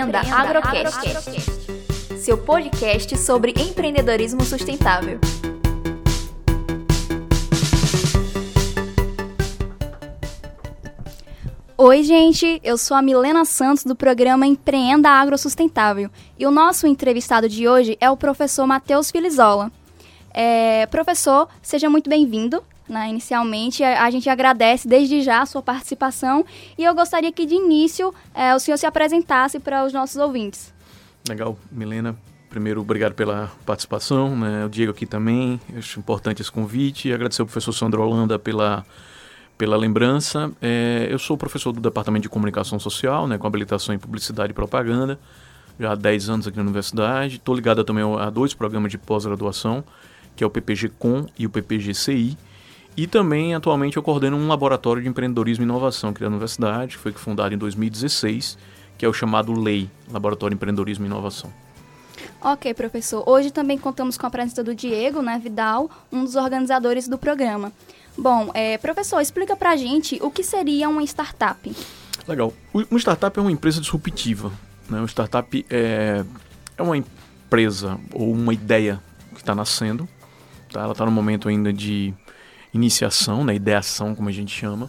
Empreenda, Empreenda Agrocast, Agrocast, seu podcast sobre empreendedorismo sustentável. Oi, gente, eu sou a Milena Santos do programa Empreenda Agrosustentável e o nosso entrevistado de hoje é o professor Matheus Filizola. É, professor, seja muito bem-vindo. Né? Inicialmente, a, gente agradece desde já a sua participação e eu gostaria que de início é, o senhor se apresentasse para os nossos ouvintes. Legal, Milena. Primeiro, obrigado pela participação, né? o Diego aqui também. Acho importante esse convite agradecer ao professor Sandro Holanda pela, pela lembrança. É, eu sou professor do Departamento de Comunicação Social, né, com habilitação em Publicidade e Propaganda, já há 10 anos aqui na universidade. Estou ligado também a dois programas de pós-graduação, que é o PPG Com e o PPG CI. E também, atualmente, eu coordeno um laboratório de empreendedorismo e inovação aqui da universidade, que foi fundado em 2016, que é o chamado LEI, Laboratório de Empreendedorismo e Inovação. Ok, professor. Hoje também contamos com a presença do Diego né, Vidal, um dos organizadores do programa. Bom, é, professor, explica pra gente o que seria uma startup. Legal. Uma startup é uma empresa disruptiva. Né? Uma startup é, é uma empresa ou uma ideia que está nascendo. Tá? Ela está no momento ainda de iniciação, né, ideação, como a gente chama.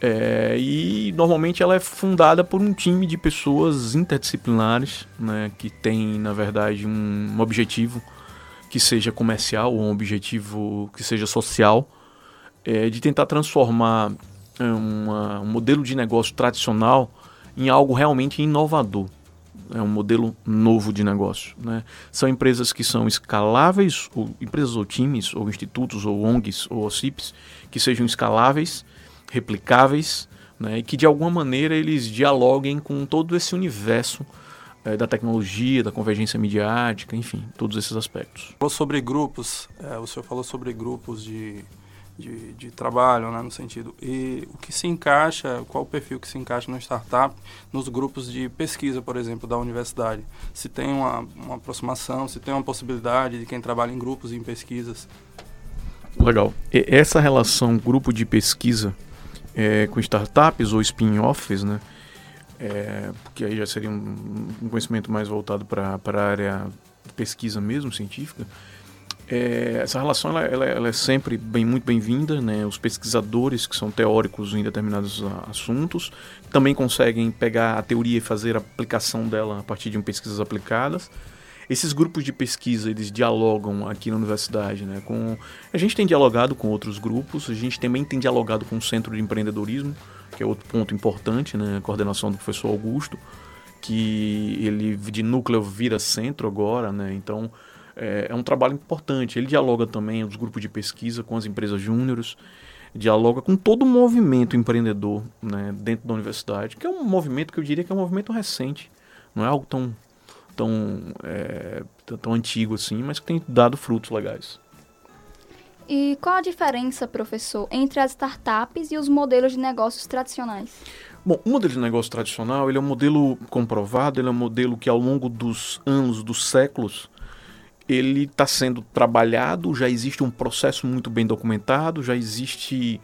É, e normalmente ela é fundada por um time de pessoas interdisciplinares, né, que tem, na verdade, um, um objetivo que seja comercial ou um objetivo que seja social, é, de tentar transformar é, uma, um modelo de negócio tradicional em algo realmente inovador é um modelo novo de negócio. Né? São empresas que são escaláveis, ou empresas ou times, ou institutos, ou ONGs, ou OCIPs, que sejam escaláveis, replicáveis, né? e que de alguma maneira eles dialoguem com todo esse universo é, da tecnologia, da convergência midiática, enfim, todos esses aspectos. Falou sobre grupos, é, o senhor falou sobre grupos de de, de trabalho, né, no sentido. E o que se encaixa, qual o perfil que se encaixa no startup, nos grupos de pesquisa, por exemplo, da universidade. Se tem uma, uma aproximação, se tem uma possibilidade de quem trabalha em grupos e em pesquisas. Legal. E essa relação grupo de pesquisa é, com startups ou spin-offs, né? É, porque aí já seria um, um conhecimento mais voltado para a área pesquisa mesmo, científica é, essa relação ela, ela, ela, é sempre bem, muito bem-vinda. Né? Os pesquisadores que são teóricos em determinados assuntos também conseguem pegar a teoria e fazer a aplicação dela a partir de pesquisas aplicadas. Esses grupos de pesquisa eles dialogam aqui na universidade, né? Com a gente tem dialogado com outros grupos, a gente também tem dialogado com o Centro de Empreendedorismo, que é outro ponto importante, né? A coordenação do professor Augusto, que ele de núcleo vira centro agora, né? Então é, é um trabalho importante. Ele dialoga também os grupos de pesquisa com as empresas júniores, dialoga com todo o movimento empreendedor né, dentro da universidade, que é um movimento que eu diria que é um movimento recente, não é algo tão, tão, é, tão antigo assim, mas que tem dado frutos legais. E qual a diferença, professor, entre as startups e os modelos de negócios tradicionais? Bom, o modelo de negócio tradicional ele é um modelo comprovado, ele é um modelo que ao longo dos anos, dos séculos, ele está sendo trabalhado, já existe um processo muito bem documentado, já existe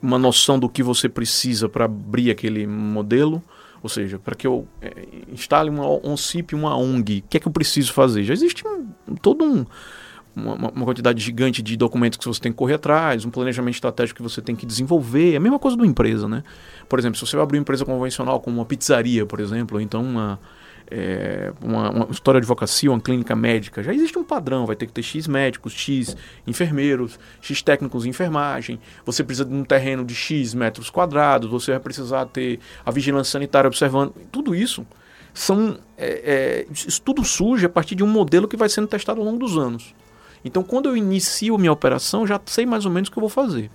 uma noção do que você precisa para abrir aquele modelo. Ou seja, para que eu é, instale uma ONCIP, uma ONG, o que é que eu preciso fazer? Já existe um, todo um, uma, uma, quantidade gigante de documentos que você tem que correr atrás, um planejamento estratégico que você tem que desenvolver, é a mesma coisa do empresa, né? Por exemplo, se você vai abrir uma empresa convencional como uma pizzaria, por exemplo, ou então uma, é, uma, uma, história de advocacia, uma clínica médica, já existe um padrão, vai ter que ter X médicos, X enfermeiros, X técnicos em enfermagem, você precisa de um terreno de X metros quadrados, você vai precisar ter a vigilância sanitária observando, tudo isso são é, é, tudo surge a partir de um modelo que vai sendo testado ao longo dos anos. Então, quando eu inicio minha operação, já sei mais ou menos o que eu vou fazer.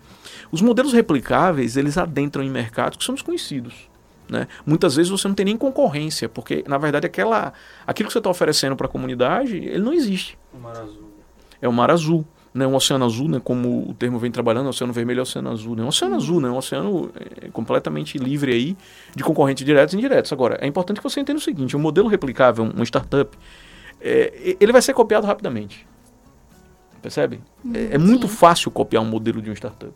Os modelos replicáveis, eles adentram em mercados que são desconhecidos. Né? Muitas vezes você não tem nem concorrência, porque na verdade aquela, aquilo que você está oferecendo para a comunidade, ele não existe. O mar azul. É o mar azul. Né, um oceano azul, né, como o termo vem trabalhando, oceano vermelho é oceano azul. Né, um oceano uhum. azul, né, um oceano é, completamente livre aí de concorrentes diretos e indiretos. Agora, é importante que você entenda o seguinte: um modelo replicável, uma startup, é, ele vai ser copiado rapidamente. Percebe? É, é muito fácil copiar um modelo de uma startup.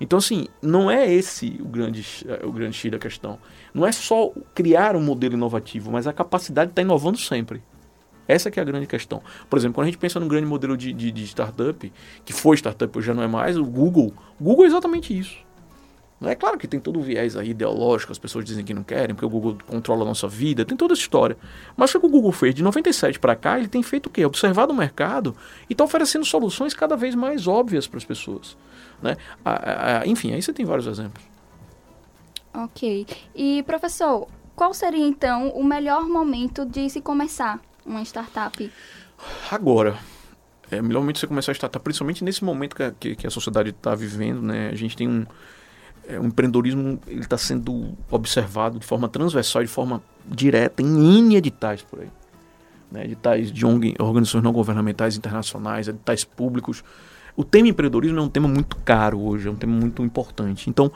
Então, assim, não é esse o grande, o grande X da questão. Não é só criar um modelo inovativo, mas a capacidade de estar inovando sempre. Essa que é a grande questão. Por exemplo, quando a gente pensa num grande modelo de, de, de startup, que foi startup, hoje já não é mais, o Google. O Google é exatamente isso. É claro que tem todo o viés aí ideológico, as pessoas dizem que não querem, porque o Google controla a nossa vida, tem toda essa história. Mas o que o Google fez de 97 para cá, ele tem feito o quê? Observado o mercado e está oferecendo soluções cada vez mais óbvias para as pessoas. Né? enfim, aí você tem vários exemplos. Ok. E, professor, qual seria então o melhor momento de se começar uma startup? Agora. É melhor momento de você começar a startup, principalmente nesse momento que a, que, que a sociedade está vivendo. Né? A gente tem um, é, o empreendedorismo está sendo observado de forma transversal, de forma direta, em N editais por aí. Né? Editais de organizações não governamentais internacionais, editais públicos. O tema empreendedorismo é um tema muito caro hoje, é um tema muito importante. Então,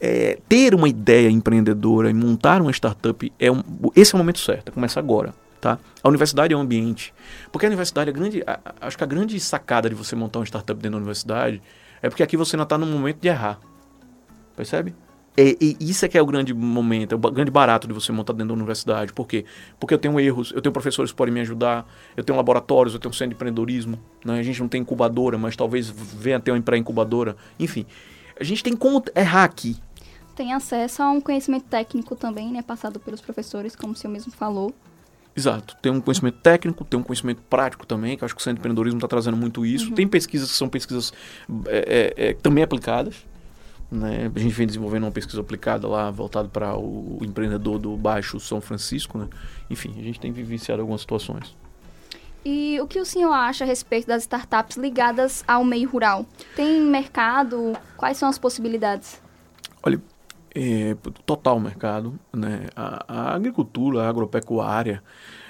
é, ter uma ideia empreendedora e montar uma startup, é um, esse é o momento certo, é começar agora. Tá? A universidade é um ambiente. Porque a universidade, a grande, a, acho que a grande sacada de você montar uma startup dentro da universidade é porque aqui você não está no momento de errar. Percebe? E, e, isso é que é o grande momento, é o grande barato de você montar dentro da universidade. Por quê? Porque eu tenho erros, eu tenho professores que podem me ajudar, eu tenho laboratórios, eu tenho centro de empreendedorismo. Né? A gente não tem incubadora, mas talvez venha ter uma pré-incubadora. Enfim, a gente tem como errar aqui. Tem acesso a um conhecimento técnico também, né? Passado pelos professores, como o senhor mesmo falou. Exato. Tem um conhecimento técnico, tem um conhecimento prático também, que eu acho que o Centro de Empreendedorismo está trazendo muito isso. Uhum. Tem pesquisas que são pesquisas é, é, é, também aplicadas. Né? A gente vem desenvolvendo uma pesquisa aplicada lá, voltada para o empreendedor do Baixo São Francisco. Né? Enfim, a gente tem vivenciado algumas situações. E o que o senhor acha a respeito das startups ligadas ao meio rural? Tem mercado? Quais são as possibilidades? Olha, é, total mercado, né? A, a, agricultura, a agropecuária,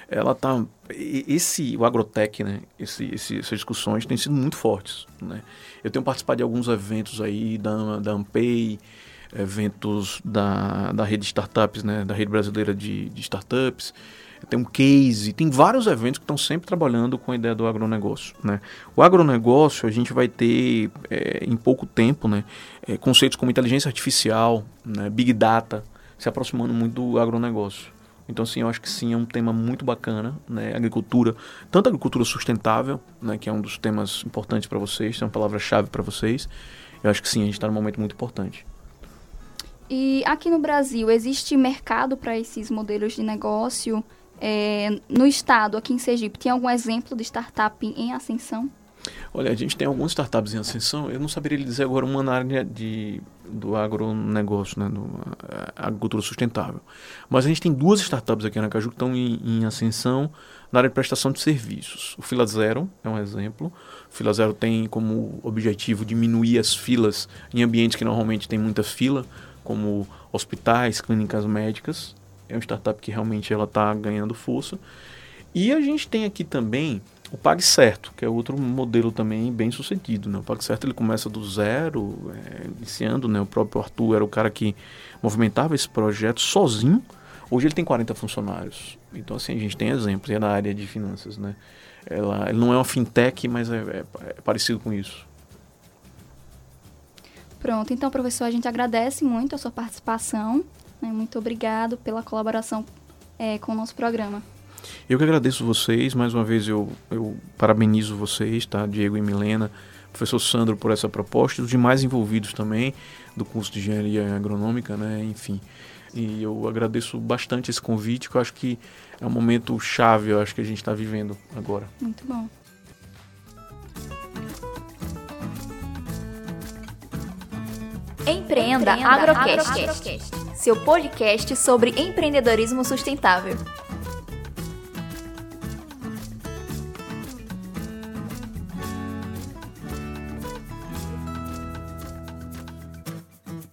ela tá esse o agrotech, né? Esse, esse, essas discussões têm sido muito fortes, né? Eu tenho participado de alguns eventos aí da da Ampei, eventos da, da rede de startups, né? Da rede brasileira de, de startups tem um case, tem vários eventos que estão sempre trabalhando com a ideia do agronegócio. Né? O agronegócio, a gente vai ter é, em pouco tempo né, é, conceitos como inteligência artificial, né, big data, se aproximando muito do agronegócio. Então, assim, eu acho que sim, é um tema muito bacana, né? Agricultura, tanto agricultura sustentável, né? Que é um dos temas importantes para vocês, é uma palavra-chave para vocês. Eu acho que sim, a gente está num momento muito importante. E aqui no Brasil, existe mercado para esses modelos de negócio? É, no estado, aqui em Sergipe, tem algum exemplo de startup em ascensão? Olha, a gente tem algumas startups em ascensão. Eu não saberia lhe dizer agora uma na área de, do agronegócio, né, do agricultura sustentável. Mas a gente tem duas startups aqui na Caju que estão em, em ascensão na área de prestação de serviços. O Fila Zero é um exemplo. O Fila Zero tem como objetivo diminuir as filas em ambientes que normalmente tem muita fila, como hospitais, clínicas médicas é uma startup que realmente ela está ganhando força. E a gente tem aqui também o Pague Certo, que é outro modelo também bem sucedido. Né? O Pague Certo ele começa do zero, é, iniciando, né? o próprio Arthur era o cara que movimentava esse projeto sozinho. Hoje ele tem 40 funcionários. Então, assim, a gente tem exemplos é na área de finanças. Né? Ela, ele não é uma fintech, mas é, é, é parecido com isso. Pronto, então, professor, a gente agradece muito a sua participação né? Muito obrigado pela colaboração é, com o nosso programa. Eu que agradeço vocês, mais uma vez eu, eu parabenizo vocês, tá? Diego e Milena, professor Sandro por essa proposta, os demais envolvidos também do curso de engenharia agronômica, né? Enfim. E eu agradeço bastante esse convite, que eu acho que é um momento chave, eu acho que a gente está vivendo agora. Muito bom. Empreenda, Empreenda Agrocast. Agrocast seu podcast sobre empreendedorismo sustentável.